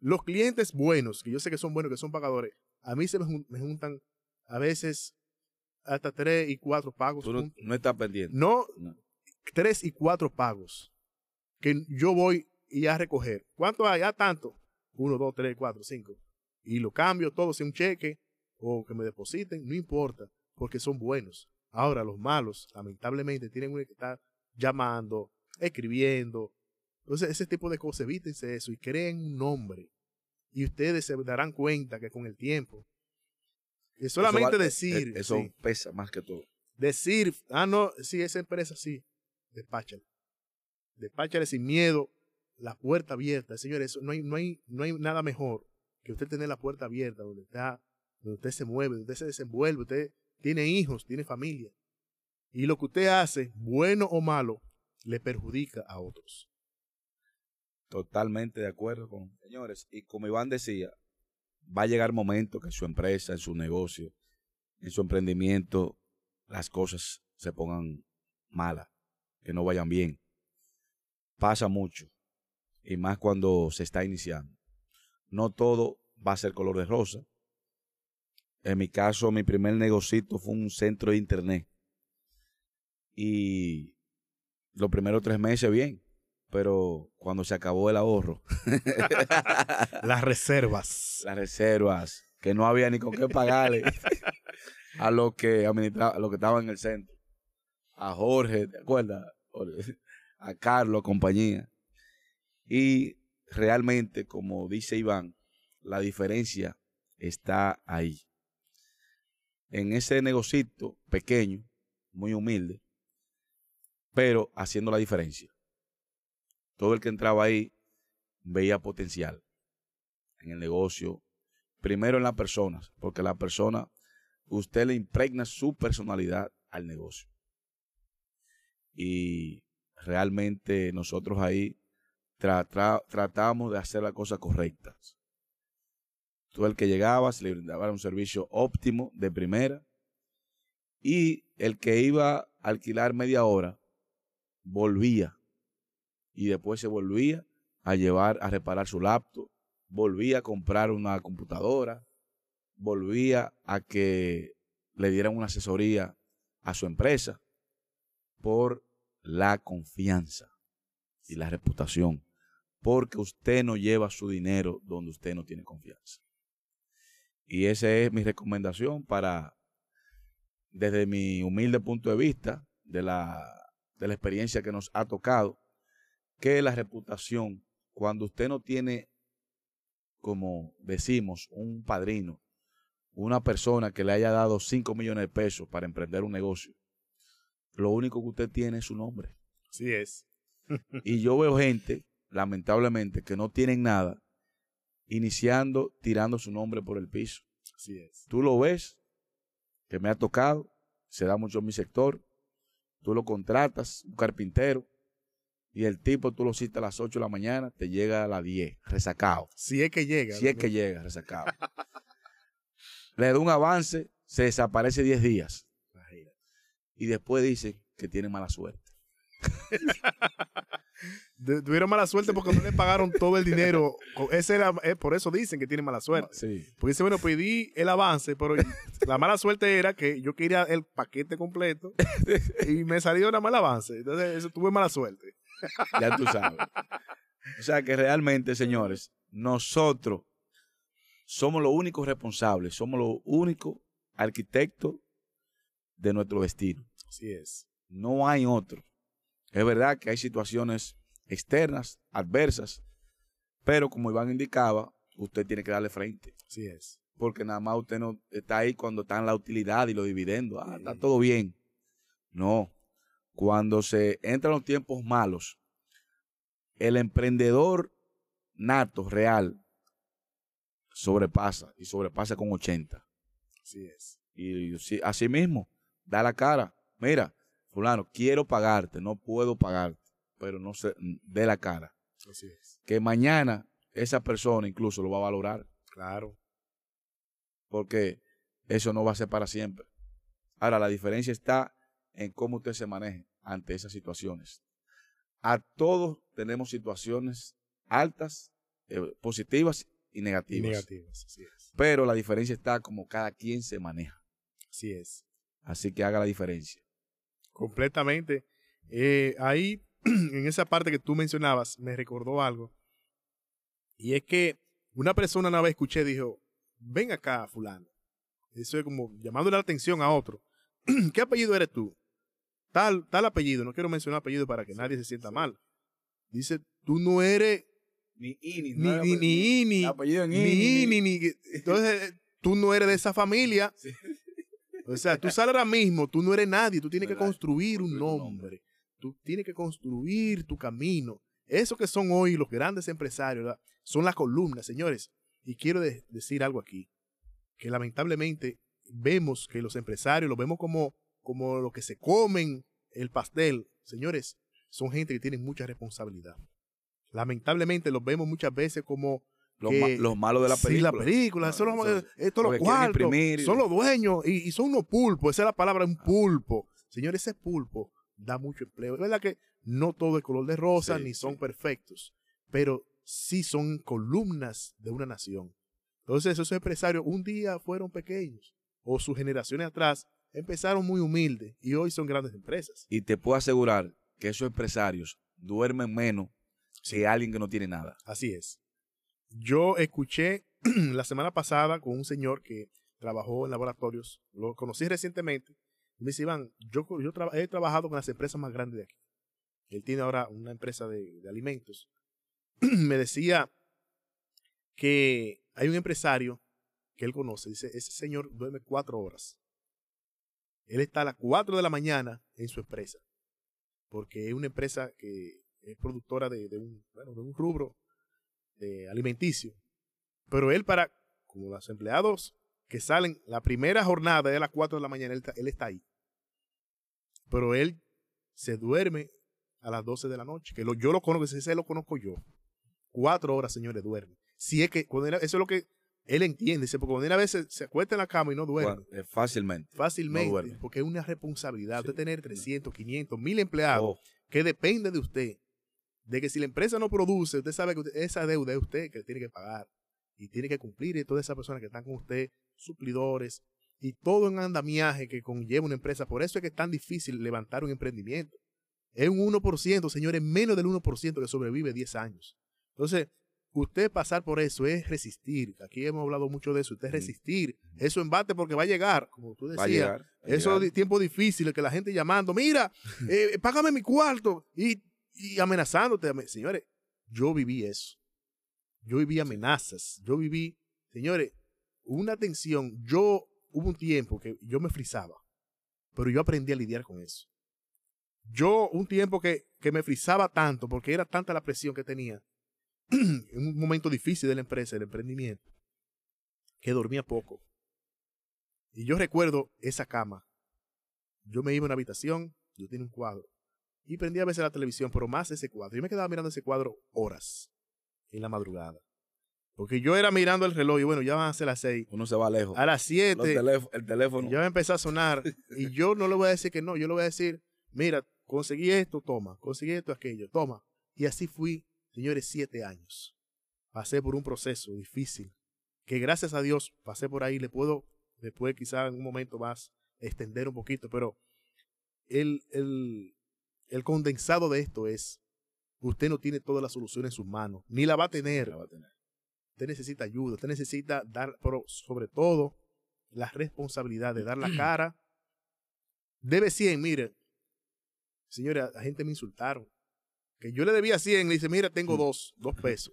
Los clientes buenos, que yo sé que son buenos, que son pagadores, a mí se me, jun- me juntan a veces hasta tres y cuatro pagos. Tú no, no estás pendiente. No, No. tres y cuatro pagos que yo voy y a recoger. ¿Cuánto hay? Ah, tanto. Uno, dos, tres, cuatro, cinco. Y lo cambio todo sin un cheque o que me depositen, no importa, porque son buenos. Ahora, los malos, lamentablemente, tienen uno que estar llamando, escribiendo. Entonces, ese tipo de cosas, evítense eso y creen un nombre. Y ustedes se darán cuenta que con el tiempo, solamente Eso va- decir, eh, Eso sí, pesa más que todo. decir, ah, no, sí, esa empresa sí, despáchale. Despáchale sin miedo, la puerta abierta. Señores, eso, no, hay, no, hay, no hay nada mejor que usted tener la puerta abierta donde, está, donde usted se mueve, donde usted se desenvuelve, usted tiene hijos, tiene familia. Y lo que usted hace, bueno o malo, le perjudica a otros. Totalmente de acuerdo con señores. Y como Iván decía, va a llegar momento que en su empresa, en su negocio, en su emprendimiento, las cosas se pongan malas, que no vayan bien. Pasa mucho. Y más cuando se está iniciando. No todo va a ser color de rosa. En mi caso, mi primer negocito fue un centro de internet. Y los primeros tres meses bien. Pero cuando se acabó el ahorro, (laughs) Las reservas. las reservas, que no había ni con qué pagarle a los que a los que estaban en el centro. A Jorge, ¿te acuerdas? A Carlos, compañía. Y realmente, como dice Iván, la diferencia está ahí. En ese negocito pequeño, muy humilde, pero haciendo la diferencia. Todo el que entraba ahí veía potencial en el negocio, primero en las personas, porque la persona, usted le impregna su personalidad al negocio. Y realmente nosotros ahí tra- tra- tratamos de hacer las cosas correctas. Todo el que llegaba se le brindaba un servicio óptimo de primera y el que iba a alquilar media hora volvía y después se volvía a llevar a reparar su laptop, volvía a comprar una computadora, volvía a que le dieran una asesoría a su empresa por la confianza y la reputación, porque usted no lleva su dinero donde usted no tiene confianza. Y esa es mi recomendación para, desde mi humilde punto de vista, de la, de la experiencia que nos ha tocado, que la reputación, cuando usted no tiene, como decimos, un padrino, una persona que le haya dado 5 millones de pesos para emprender un negocio, lo único que usted tiene es su nombre. Así es. (laughs) y yo veo gente, lamentablemente, que no tienen nada, iniciando tirando su nombre por el piso. Así es. Tú lo ves, que me ha tocado, se da mucho en mi sector, tú lo contratas, un carpintero, y el tipo tú lo citas a las 8 de la mañana, te llega a las 10, resacado. Si es que llega. Si es que llega, resacado. (laughs) Le da un avance, se desaparece 10 días. Y después dice que tiene mala suerte. (laughs) tuvieron mala suerte porque no le pagaron todo el dinero. Ese era, eh, por eso dicen que tiene mala suerte. Sí. Porque dice, bueno, pedí el avance, pero (laughs) la mala suerte era que yo quería el paquete completo y me salió una mala avance. Entonces, eso tuve mala suerte. (laughs) Ya tú sabes. O sea que realmente, señores, nosotros somos los únicos responsables, somos los únicos arquitectos de nuestro destino. Así es. No hay otro. Es verdad que hay situaciones externas, adversas, pero como Iván indicaba, usted tiene que darle frente. Así es. Porque nada más usted no está ahí cuando están la utilidad y los dividendos. Ah, está todo bien. No. Cuando se entran los tiempos malos, el emprendedor nato, real, sobrepasa y sobrepasa con 80. Así es. Y así mismo, da la cara. Mira, fulano, quiero pagarte, no puedo pagarte, pero no se dé la cara. Así es. Que mañana esa persona incluso lo va a valorar. Claro. Porque eso no va a ser para siempre. Ahora, la diferencia está en cómo usted se maneje ante esas situaciones. A todos tenemos situaciones altas, eh, positivas y negativas. negativas, así es. Pero la diferencia está como cada quien se maneja. Así es. Así que haga la diferencia. Completamente. Eh, ahí, (clears throat) en esa parte que tú mencionabas, me recordó algo. Y es que una persona una vez escuché, dijo, ven acá, fulano. Eso es como llamándole la atención a otro. (clears throat) ¿Qué apellido eres tú? Tal, tal apellido, no quiero mencionar apellido para que nadie se sienta mal. Dice, tú no eres ni Ini, ni, ni, ni, Ini, apellido ni Ini, ni, entonces tú no eres de esa familia. (laughs) O sea, tú sales ahora mismo, tú no eres nadie, tú tienes que construir un nombre. Tú tienes que construir tu camino. Eso que son hoy los grandes empresarios, son las columnas, señores. Y quiero decir algo aquí, que lamentablemente vemos que los empresarios los vemos como, como los que se comen el pastel. Señores, son gente que tiene mucha responsabilidad. Lamentablemente los vemos muchas veces como los, malos de la película. Sí, la película, son los, esto los cuartos, son los dueños y, son unos pulpos, esa es la palabra, un pulpo. Señores, ese pulpo da mucho empleo. Es verdad que no todo es color de rosa ni son perfectos, pero sí son columnas de una nación. Entonces esos empresarios un día fueron pequeños o sus generaciones atrás empezaron muy humildes y hoy son grandes empresas. Y te puedo asegurar que esos empresarios duermen menos que alguien que no tiene nada. Así es. Yo escuché (clears throat) la semana pasada con un señor que trabajó en laboratorios, lo conocí recientemente, y me dice, Iván, yo, yo he trabajado con las empresas más grandes de aquí. Él tiene ahora una empresa de, de alimentos. (clears throat) me decía que hay un empresario que él conoce, dice, ese señor duerme cuatro horas. Él está a las cuatro de la mañana en su empresa, porque es una empresa que es productora de, un, de rubro de alimenticio. Pero él para, como los empleados que salen la primera jornada de las 4 de la mañana, él, está ahí. Pero él se duerme a las 12 de la noche, que yo lo conozco, ese lo conozco yo. Cuatro horas, señores, duerme. Si es que, cuando eso es lo que él entiende, dice, porque cuando él a veces se acuesta en la cama y no duerme. Eh, fácilmente. Fácilmente, porque es una responsabilidad. de tener 300, 500, 1000 empleados oh. que depende de usted de que si la empresa no produce, usted sabe que esa deuda es usted que tiene que pagar y tiene que cumplir y todas esas personas que están con usted, suplidores y todo un andamiaje que conlleva una empresa. Por eso es que es tan difícil levantar un emprendimiento. Es un 1%, señores, menos del 1% que sobrevive 10 años. Entonces, usted pasar por eso es resistir. Aquí hemos hablado mucho de eso. Usted es resistir. Eso embate porque va a llegar, como tú Va a decías. llegar. va a Esos llegar. di- tiempos difíciles que la gente llamando, mira, (laughs) eh, págame mi cuarto y, y amenazándote. Ame- Señores, yo viví eso. Yo viví amenazas. Yo viví, señores, una tensión. Yo, hubo un tiempo que yo me frizaba, pero yo aprendí a lidiar con eso. Yo, un tiempo que, que me frizaba tanto, porque era tanta la presión que tenía, en (clears throat) un momento difícil de la empresa, del emprendimiento, que dormía poco. Y yo recuerdo esa cama. Yo me iba a una habitación, yo tenía un cuadro. Y prendía a veces la televisión, pero más ese cuadro. Yo me quedaba mirando ese cuadro horas en la madrugada. Porque yo era mirando el reloj y bueno, ya van a ser las seis. Uno se va lejos. A las siete teléf- el teléfono. ya va a empezar a sonar. Y (laughs) yo no le voy a decir que no, yo le voy a decir, mira, conseguí esto, toma. Conseguí esto, aquello, toma. Y así fui, señores, siete años. Pasé por un proceso difícil. Que gracias a Dios pasé por ahí. Le puedo después quizá en un momento más extender un poquito. Pero el, el, el condensado de esto es, usted no tiene toda la solución en sus manos. Ni la va a tener. La va a tener. Usted necesita ayuda, usted necesita dar, pero sobre todo, la responsabilidad de dar la (clears throat) cara. Debe 100, mire, señores, la gente me insultaron. Que yo le debía 100, le dice, mira, tengo dos, dos pesos.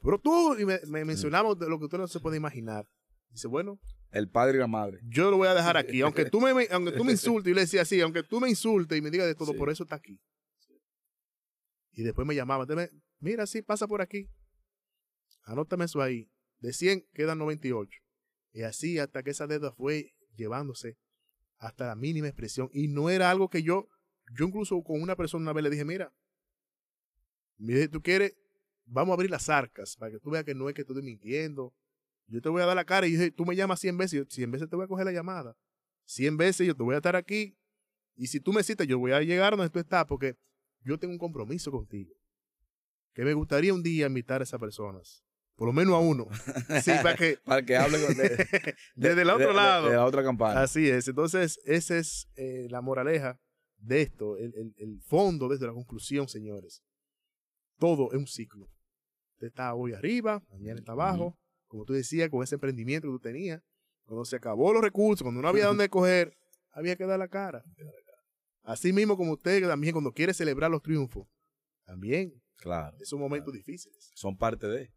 Pero tú, y me, me mencionamos de lo que usted no se puede imaginar. Dice, bueno, El padre y la madre. yo lo voy a dejar aquí. Aunque tú me, aunque tú me (laughs) insultes, yo le decía así, aunque tú me insultes y me digas de todo, Sí. por eso está aquí. Y después me llamaba, mira, sí, pasa por aquí. Anótame eso ahí. De 100 quedan 98. Y así hasta que esa deuda fue llevándose hasta la mínima expresión. Y no era algo que yo, yo incluso con una persona una vez le dije, mira, mire, tú quieres, vamos a abrir las arcas para que tú veas que no es que estoy mintiendo. Yo te voy a dar la cara y dije, tú me llamas 100 veces, yo 100 veces te voy a coger la llamada. 100 veces yo te voy a estar aquí. Y si tú me citas, yo voy a llegar donde tú estás porque yo tengo un compromiso contigo. Que me gustaría un día invitar a esas personas. Por lo menos a uno. Sí, para que (laughs) Para que hable con (laughs) de- desde el otro de- lado. De, la otra campana. Así es. Entonces, esa es eh, la moraleja de esto, el, el- el fondo desde la conclusión, señores. Todo es un ciclo. Usted está hoy arriba, mañana está abajo. Como tú decías, con ese emprendimiento que tú tenías. Cuando se acabó los recursos, cuando no había (laughs) dónde coger, había que dar la cara. Así mismo como usted que también cuando quiere celebrar los triunfos, también Claro. esos momentos difíciles. Son parte de.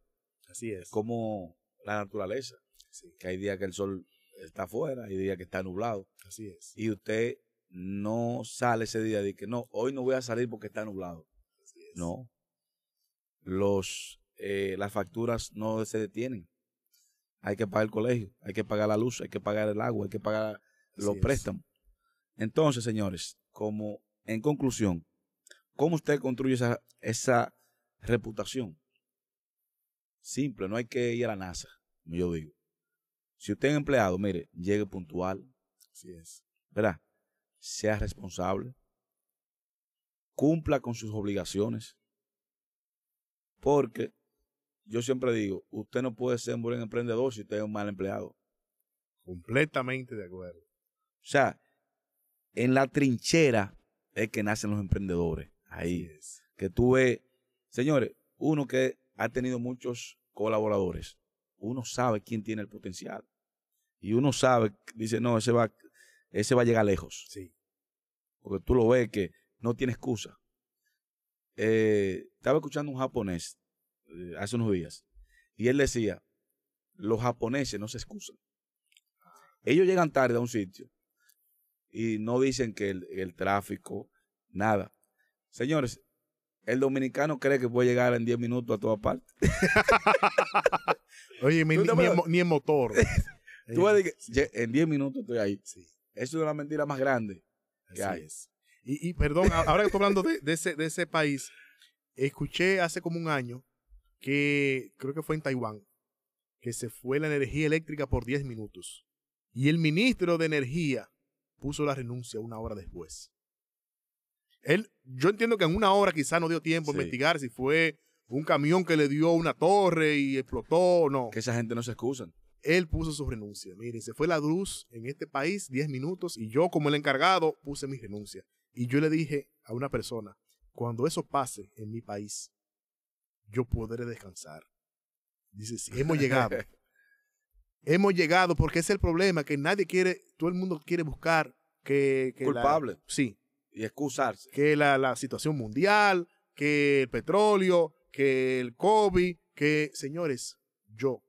Así es. Como la naturaleza. Sí, Que hay días que el sol está afuera, hay días que está nublado. así es. Y usted no sale ese día de que no, hoy no voy a salir porque está nublado. Así es. No. Los, eh, las facturas no se detienen. Hay que pagar el colegio, hay que pagar la luz, hay que pagar el agua, hay que pagar los Así es. préstamos. Entonces, señores, como en conclusión, ¿cómo usted construye esa, esa reputación? Simple, no hay que ir a la NASA, como yo digo. Si usted es empleado, mire, llegue puntual, Así es. ¿verdad? Sea responsable, cumpla con sus obligaciones, porque yo siempre digo, usted no puede ser un buen emprendedor si usted es un mal empleado. Completamente de acuerdo. O sea, en la trinchera es que nacen los emprendedores. Ahí, que tú ves, señores, uno que ha tenido muchos colaboradores, uno sabe quién tiene el potencial. Y uno sabe, dice, no, ese va, ese va a llegar lejos. Sí. porque tú lo ves que no tiene excusa. Eh, estaba escuchando un japonés eh, hace unos días y él decía, los japoneses no se excusan. Ellos llegan tarde a un sitio y no dicen que el, el tráfico, nada. Señores, el dominicano cree que puede llegar en 10 minutos a toda parte. (laughs) Oye, ni, en, ni motor. (laughs) Tú vas a decir que "Ye- en 10 minutos estoy ahí. Sí, Eso es una mentira más grande. así hay. es. Y, y, perdón, ahora que estoy hablando de, de ese, de ese país, escuché hace como un año que creo que fue en Taiwán, que se fue la energía eléctrica por 10 minutos. Y el ministro de Energía puso la renuncia una hora después. Él, yo entiendo que en una hora quizá no dio tiempo a Sí. investigar si fue un camión que le dio una torre y explotó o no. Que esa gente no se excusan. Él puso su renuncia. Miren, se fue la luz en este país 10 minutos y yo como el encargado puse mi renuncia. Y yo le dije a una persona, cuando eso pase en mi país, yo podré descansar. Dice, sí, hemos llegado. (laughs) hemos llegado porque es el problema, que nadie quiere, todo el mundo quiere buscar que... que la- Culpable. sí, Y excusarse. que la, la situación mundial, que el petróleo, que el COVID, que, señores, yo.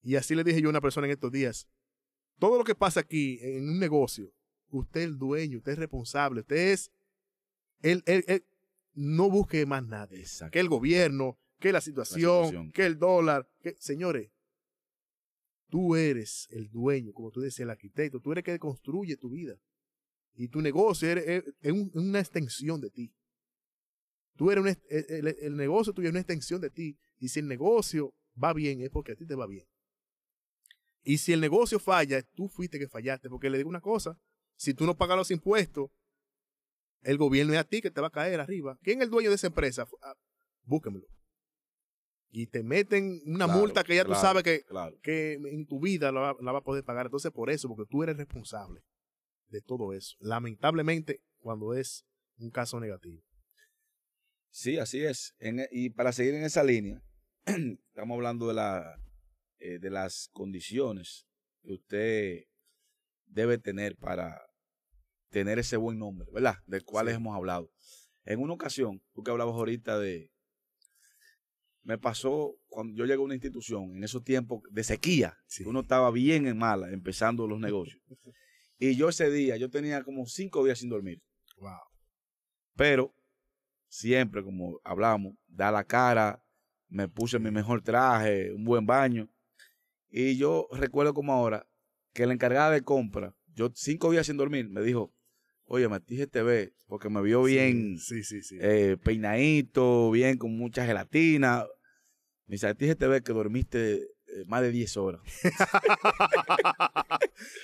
Y así le dije yo a una persona en estos días, todo lo que pasa aquí en un negocio, usted es el dueño, usted es responsable, usted es, él, él- él no busque más nada. Exacto. Que el gobierno, que la situación, situación. que el dólar, que, señores, tú eres el dueño, como tú decías, el arquitecto, tú eres el que construye tu vida. Y tu negocio es, es un- una extensión de ti. Tú eres una el- el negocio tuyo es una extensión de ti. Y si el negocio va bien, es porque a ti te va bien. Y si el negocio falla, tú fuiste que fallaste. Porque le digo una cosa, si tú no pagas los impuestos, el gobierno es a ti que te va a caer arriba. ¿Quién es el dueño de esa empresa? Ah, Búsquemelo. Y te meten una Claro, multa que ya claro, tú sabes que, Claro. que en tu vida la, va- la va a poder pagar. Entonces, por eso, porque tú eres responsable de todo eso. Lamentablemente, cuando es un caso negativo. Sí, así es. En e- y para seguir en esa línea, (clears throat) estamos hablando de, la, eh, de las condiciones que usted debe tener para tener ese buen nombre, ¿verdad? Del cual Sí. hemos hablado. En una ocasión, tú que hablabas ahorita de... Me pasó cuando yo llegué a una institución, en esos tiempos de sequía, Sí. uno estaba bien en mala, empezando los negocios. (laughs) Y yo ese día, yo tenía como cinco días sin dormir. Wow. Pero siempre, como hablamos, da la cara, me puse mi mejor traje, un buen baño. Y yo recuerdo como ahora que la encargada de compra, yo cinco días sin dormir, me dijo, oye, Matije TV, porque me vio bien Sí, sí, sí. eh, peinadito, bien con mucha gelatina. Me dice, Matije TV que dormiste eh, más de 10 horas. (laughs)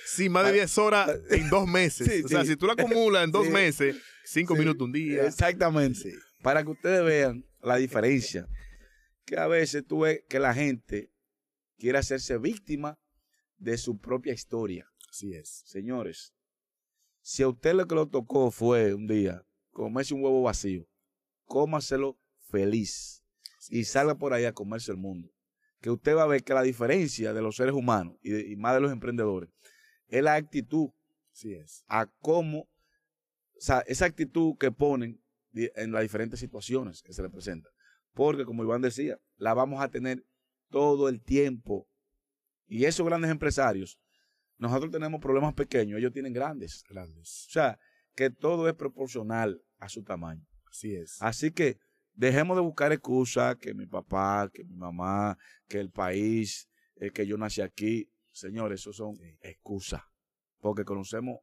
sí, más de 10 horas en dos meses. O sea, si tú la acumulas en dos meses, cinco minutos un día. Exactamente. Para que ustedes vean la diferencia. Que a veces tú ves que la gente quiere hacerse víctima de su propia historia. Así es. Señores, si a usted lo que lo tocó fue un día comerse un huevo vacío, cómaselo feliz y salga por ahí a comerse el mundo. Que usted va a ver que la diferencia de los seres humanos y, de- y más de los emprendedores es la actitud Así es. a cómo, o sea, esa actitud que ponen en las diferentes situaciones que se le presentan. Porque, como Iván decía, la vamos a tener todo el tiempo. Y esos grandes empresarios, nosotros tenemos problemas pequeños, ellos tienen grandes. Grandes. O sea, que todo es proporcional a su tamaño. Así es. Así que dejemos de buscar excusas, que mi papá, que mi mamá, que el país, eh, que yo nací aquí. Señores, eso son Sí. excusas. Porque conocemos,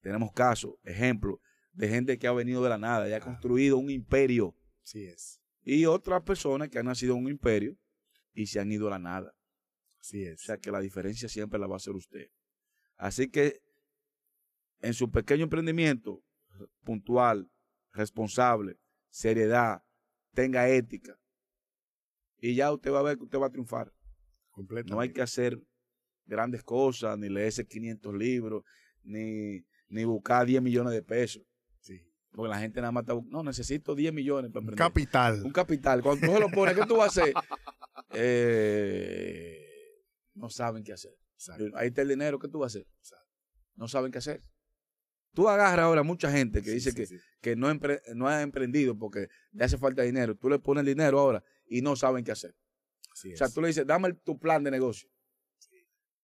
tenemos casos, ejemplos de gente que ha venido de la nada y ha Claro. construido un imperio. Así es. Y otras personas que han nacido en un imperio y se han ido a la nada. Así O sea que la diferencia siempre la va a hacer usted. Así que en su pequeño emprendimiento, puntual, responsable, seriedad, tenga ética. Y ya usted va a ver que usted va a triunfar. No hay que hacer grandes cosas, ni leerse 500 libros, ni, ni buscar 10 millones de pesos. Sí. Porque la gente nada más está no, necesito 10 millones para emprender. Capital. Un capital. Cuando tú se lo pones, ¿qué tú vas a hacer? (laughs) Eh, no saben qué hacer. Exacto. Ahí está el dinero, ¿qué tú vas a hacer? No saben qué hacer. Tú agarras ahora a mucha gente que Sí, dice sí, que, sí. que no, empre- no ha emprendido porque le hace falta dinero. Tú le pones el dinero ahora y no saben qué hacer. Así O sea, es. tú le dices, dame tu plan de negocio.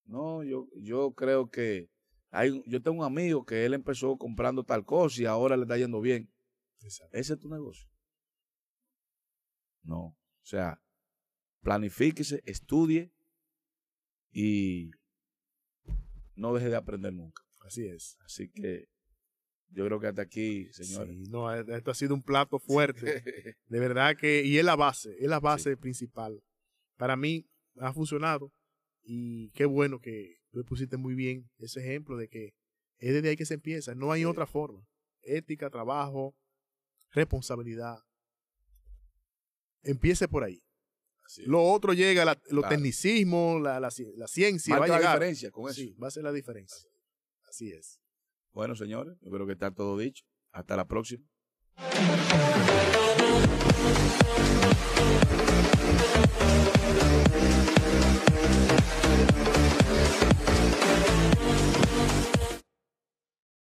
No, yo, yo creo que hay, yo tengo un amigo que él empezó comprando tal cosa y ahora le está yendo bien. Exacto. ¿Ese es tu negocio? No. O sea, planifíquese, estudie y no deje de aprender nunca. Así es. Así que yo creo que hasta aquí, señores. Sí, no, esto ha sido un plato fuerte. (laughs) De verdad que, y es la base, es la base principal. Para mí ha funcionado y qué bueno que tú pusiste muy bien ese ejemplo de que es desde ahí que se empieza, no hay Sí. otra forma. Ética, trabajo, responsabilidad. Empiece por ahí. Lo otro llega, la, los tecnicismos, la, la, ciencia. Va a llegar. la diferencia con eso. Sí, va a ser la diferencia. Así es. Bueno, señores, yo creo que está todo dicho. Hasta la próxima.